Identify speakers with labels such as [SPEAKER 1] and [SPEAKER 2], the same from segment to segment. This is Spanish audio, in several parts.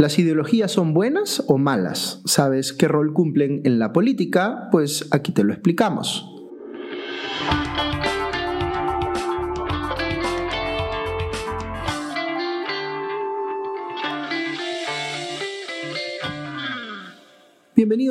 [SPEAKER 1] ¿Las ideologías son buenas o malas? ¿Sabes qué rol cumplen en la política? Pues aquí te lo explicamos.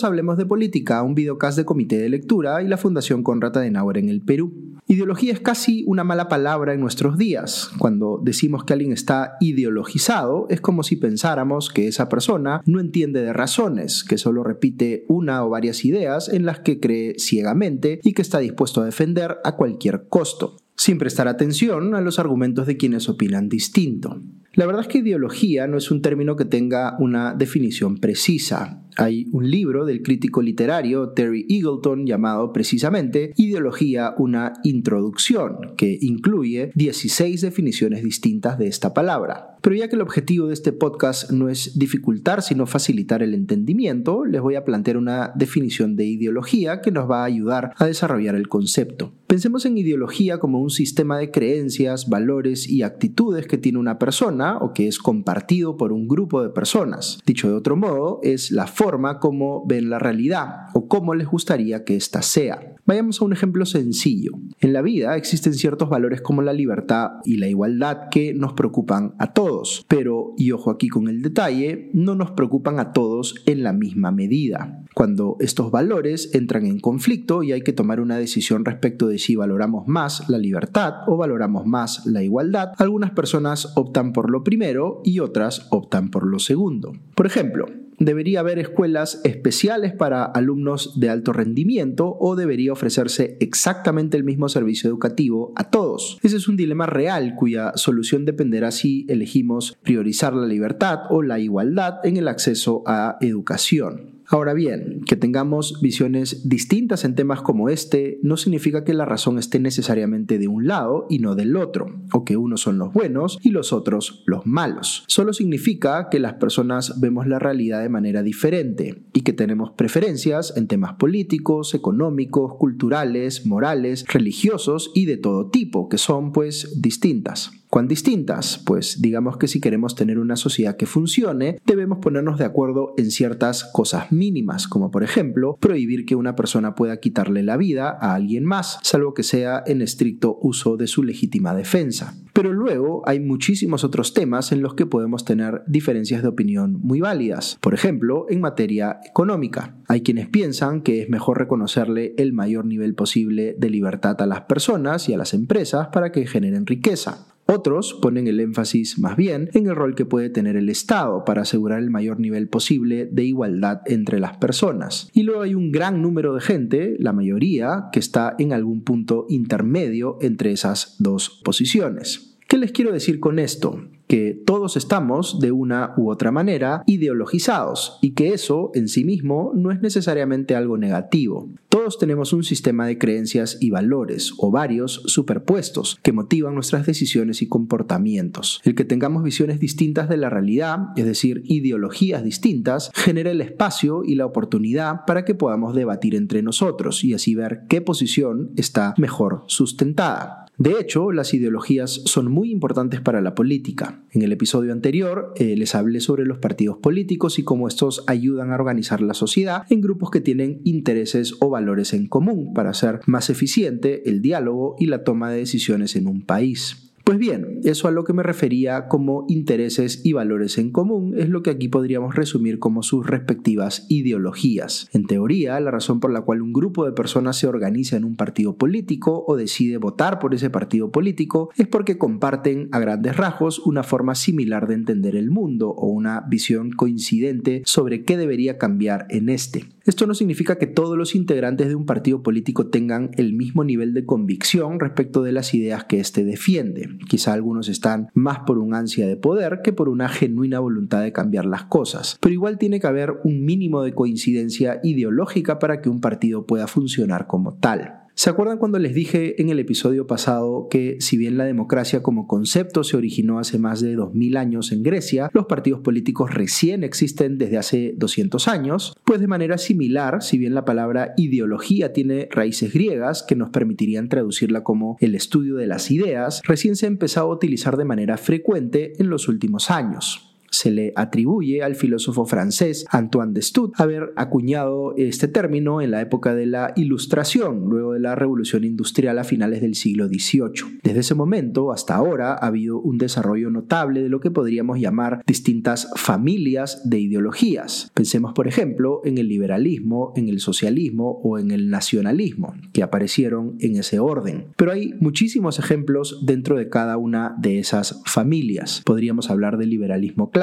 [SPEAKER 1] Hablemos de Política, un videocast de Comité de Lectura y la Fundación Conrad Adenauer en el Perú. Ideología es casi una mala palabra en nuestros días. Cuando decimos que alguien está ideologizado, es como si pensáramos que esa persona no entiende de razones, que solo repite una o varias ideas en las que cree ciegamente y que está dispuesto a defender a cualquier costo sin prestar atención a los argumentos de quienes opinan distinto. La verdad es que ideología no es un término que tenga una definición precisa. Hay un libro del crítico literario Terry Eagleton llamado precisamente Ideología, una introducción, que incluye 16 definiciones distintas de esta palabra. Pero ya que el objetivo de este podcast no es dificultar, sino facilitar el entendimiento, les voy a plantear una definición de ideología que nos va a ayudar a desarrollar el concepto. Pensemos en ideología como un sistema de creencias, valores y actitudes que tiene una persona o que es compartido por un grupo de personas. Dicho de otro modo, es la forma como ven la realidad o cómo les gustaría que ésta sea. Vayamos a un ejemplo sencillo. En la vida existen ciertos valores como la libertad y la igualdad que nos preocupan a todos, pero, y ojo aquí con el detalle, no nos preocupan a todos en la misma medida. Cuando estos valores entran en conflicto y hay que tomar una decisión respecto de si valoramos más la libertad o valoramos más la igualdad, algunas personas optan por lo primero y otras optan por lo segundo. Por ejemplo, ¿Debería haber escuelas especiales para alumnos de alto rendimiento o debería ofrecerse exactamente el mismo servicio educativo a todos? Ese es un dilema real cuya solución dependerá si elegimos priorizar la libertad o la igualdad en el acceso a educación. Ahora bien, que tengamos visiones distintas en temas como este no significa que la razón esté necesariamente de un lado y no del otro, o que unos son los buenos y los otros los malos. Solo significa que las personas vemos la realidad de manera diferente y que tenemos preferencias en temas políticos, económicos, culturales, morales, religiosos y de todo tipo, que son pues distintas. ¿Cuán distintas? Pues digamos que si queremos tener una sociedad que funcione, debemos ponernos de acuerdo en ciertas cosas mínimas, como por ejemplo prohibir que una persona pueda quitarle la vida a alguien más, salvo que sea en estricto uso de su legítima defensa. Pero luego hay muchísimos otros temas en los que podemos tener diferencias de opinión muy válidas. Por ejemplo, en materia económica. Hay quienes piensan que es mejor reconocerle el mayor nivel posible de libertad a las personas y a las empresas para que generen riqueza. Otros ponen el énfasis más bien en el rol que puede tener el Estado para asegurar el mayor nivel posible de igualdad entre las personas. Y luego hay un gran número de gente, la mayoría, que está en algún punto intermedio entre esas dos posiciones. ¿Qué les quiero decir con esto? Que todos estamos de una u otra manera ideologizados y que eso en sí mismo no es necesariamente algo negativo. Todos tenemos un sistema de creencias y valores o varios superpuestos que motivan nuestras decisiones y comportamientos. El que tengamos visiones distintas de la realidad, es decir, ideologías distintas, genera el espacio y la oportunidad para que podamos debatir entre nosotros y así ver qué posición está mejor sustentada. De hecho, las ideologías son muy importantes para la política. En el episodio anterior eh, les hablé sobre los partidos políticos y cómo estos ayudan a organizar la sociedad en grupos que tienen intereses o valores en común para hacer más eficiente el diálogo y la toma de decisiones en un país. Pues bien, eso a lo que me refería como intereses y valores en común es lo que aquí podríamos resumir como sus respectivas ideologías. En teoría, la razón por la cual un grupo de personas se organiza en un partido político o decide votar por ese partido político es porque comparten a grandes rasgos una forma similar de entender el mundo o una visión coincidente sobre qué debería cambiar en este. Esto no significa que todos los integrantes de un partido político tengan el mismo nivel de convicción respecto de las ideas que éste defiende. Quizá algunos están más por un ansia de poder que por una genuina voluntad de cambiar las cosas, pero igual tiene que haber un mínimo de coincidencia ideológica para que un partido pueda funcionar como tal. ¿Se acuerdan cuando les dije en el episodio pasado que si bien la democracia como concepto se originó hace más de 2000 años en Grecia, los partidos políticos recién existen desde hace 200 años? Pues de manera similar, si bien la palabra ideología tiene raíces griegas que nos permitirían traducirla como el estudio de las ideas, recién se ha empezado a utilizar de manera frecuente en los últimos años. Se le atribuye al filósofo francés Antoine de Stud haber acuñado este término en la época de la Ilustración, luego de la Revolución Industrial a finales del siglo XVIII. Desde ese momento hasta ahora ha habido un desarrollo notable de lo que podríamos llamar distintas familias de ideologías. Pensemos, por ejemplo, en el liberalismo, en el socialismo o en el nacionalismo, que aparecieron en ese orden. Pero hay muchísimos ejemplos dentro de cada una de esas familias. Podríamos hablar del liberalismo clásico,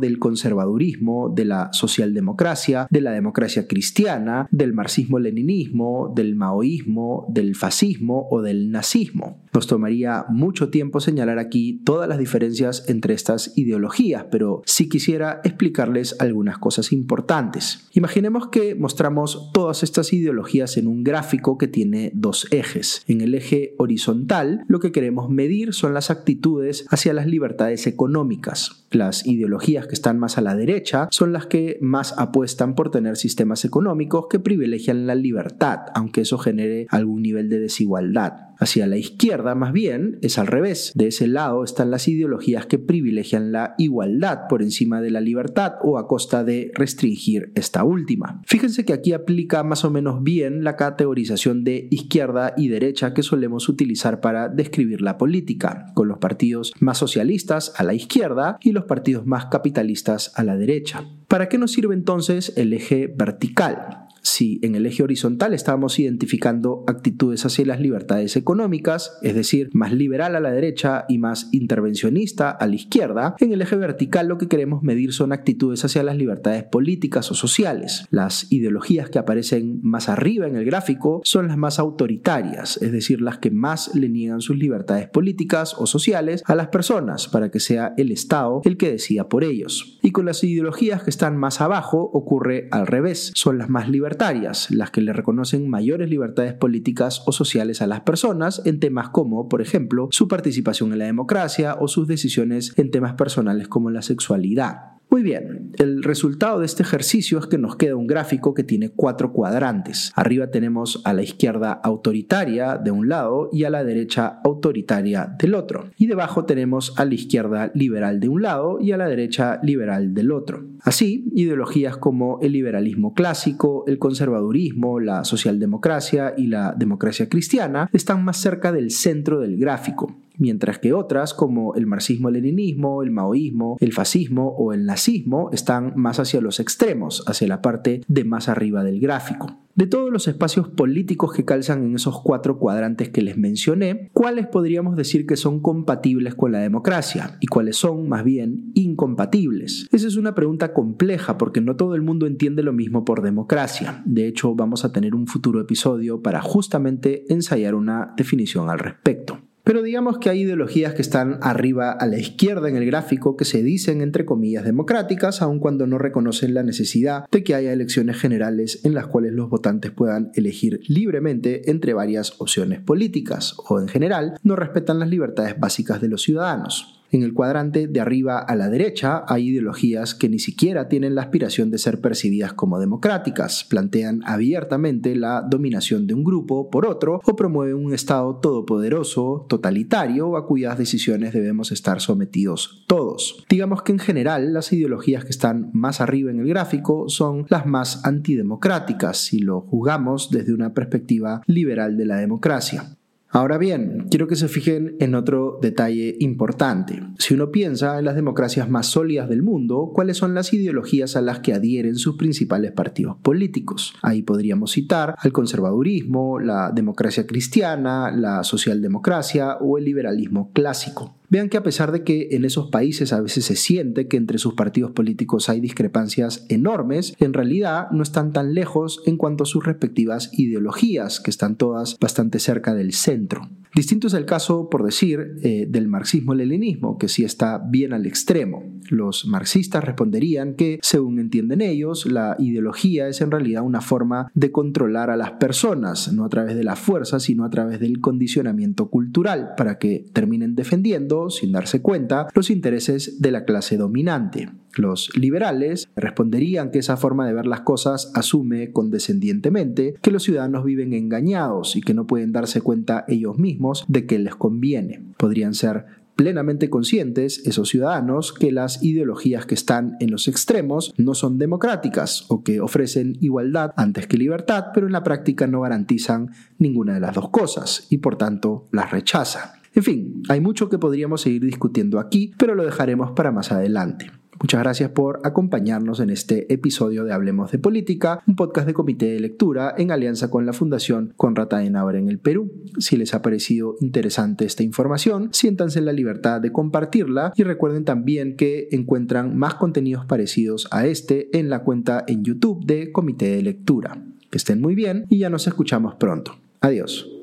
[SPEAKER 1] del conservadurismo, de la socialdemocracia, de la democracia cristiana, del marxismo-leninismo, del maoísmo, del fascismo o del nazismo. Nos tomaría mucho tiempo señalar aquí todas las diferencias entre estas ideologías, pero sí quisiera explicarles algunas cosas importantes. Imaginemos que mostramos todas estas ideologías en un gráfico que tiene dos ejes. En el eje horizontal, lo que queremos medir son las actitudes hacia las libertades económicas. Las ideologías que están más a la derecha son las que más apuestan por tener sistemas económicos que privilegian la libertad, aunque eso genere algún nivel de desigualdad. Hacia la izquierda, más bien, es al revés. De ese lado están las ideologías que privilegian la igualdad por encima de la libertad o a costa de restringir esta última. Fíjense que aquí aplica más o menos bien la categorización de izquierda y derecha que solemos utilizar para describir la política, con los partidos más socialistas a la izquierda y los partidos más capitalistas a la derecha. ¿Para qué nos sirve entonces el eje vertical? Si en el eje horizontal estábamos identificando actitudes hacia las libertades económicas, es decir, más liberal a la derecha y más intervencionista a la izquierda, en el eje vertical lo que queremos medir son actitudes hacia las libertades políticas o sociales. Las ideologías que aparecen más arriba en el gráfico son las más autoritarias, es decir, las que más le niegan sus libertades políticas o sociales a las personas para que sea el Estado el que decida por ellos. Y con las ideologías que están más abajo ocurre al revés, son las más libertarias las que le reconocen mayores libertades políticas o sociales a las personas en temas como, por ejemplo, su participación en la democracia o sus decisiones en temas personales como la sexualidad. Muy bien, el resultado de este ejercicio es que nos queda un gráfico que tiene cuatro cuadrantes. Arriba tenemos a la izquierda autoritaria de un lado y a la derecha autoritaria del otro. Y debajo tenemos a la izquierda liberal de un lado y a la derecha liberal del otro. Así, ideologías como el liberalismo clásico, el conservadurismo, la socialdemocracia y la democracia cristiana están más cerca del centro del gráfico mientras que otras como el marxismo-leninismo, el maoísmo, el fascismo o el nazismo están más hacia los extremos, hacia la parte de más arriba del gráfico. De todos los espacios políticos que calzan en esos cuatro cuadrantes que les mencioné, ¿cuáles podríamos decir que son compatibles con la democracia y cuáles son más bien incompatibles? Esa es una pregunta compleja porque no todo el mundo entiende lo mismo por democracia. De hecho, vamos a tener un futuro episodio para justamente ensayar una definición al respecto. Pero digamos que hay ideologías que están arriba a la izquierda en el gráfico que se dicen entre comillas democráticas, aun cuando no reconocen la necesidad de que haya elecciones generales en las cuales los votantes puedan elegir libremente entre varias opciones políticas, o en general no respetan las libertades básicas de los ciudadanos. En el cuadrante de arriba a la derecha hay ideologías que ni siquiera tienen la aspiración de ser percibidas como democráticas, plantean abiertamente la dominación de un grupo por otro o promueven un Estado todopoderoso, totalitario, a cuyas decisiones debemos estar sometidos todos. Digamos que en general las ideologías que están más arriba en el gráfico son las más antidemocráticas si lo juzgamos desde una perspectiva liberal de la democracia. Ahora bien, quiero que se fijen en otro detalle importante. Si uno piensa en las democracias más sólidas del mundo, ¿cuáles son las ideologías a las que adhieren sus principales partidos políticos? Ahí podríamos citar al conservadurismo, la democracia cristiana, la socialdemocracia o el liberalismo clásico. Vean que a pesar de que en esos países a veces se siente que entre sus partidos políticos hay discrepancias enormes, en realidad no están tan lejos en cuanto a sus respectivas ideologías, que están todas bastante cerca del centro. Distinto es el caso, por decir, eh, del marxismo-leninismo, que sí está bien al extremo. Los marxistas responderían que, según entienden ellos, la ideología es en realidad una forma de controlar a las personas, no a través de la fuerza, sino a través del condicionamiento cultural, para que terminen defendiendo, sin darse cuenta, los intereses de la clase dominante. Los liberales responderían que esa forma de ver las cosas asume condescendientemente que los ciudadanos viven engañados y que no pueden darse cuenta ellos mismos de que les conviene. Podrían ser plenamente conscientes, esos ciudadanos, que las ideologías que están en los extremos no son democráticas o que ofrecen igualdad antes que libertad, pero en la práctica no garantizan ninguna de las dos cosas y por tanto las rechazan. En fin, hay mucho que podríamos seguir discutiendo aquí, pero lo dejaremos para más adelante. Muchas gracias por acompañarnos en este episodio de Hablemos de Política, un podcast de comité de lectura en alianza con la Fundación Conrad Adenauer en el Perú. Si les ha parecido interesante esta información, siéntanse en la libertad de compartirla y recuerden también que encuentran más contenidos parecidos a este en la cuenta en YouTube de Comité de Lectura. Que estén muy bien y ya nos escuchamos pronto. Adiós.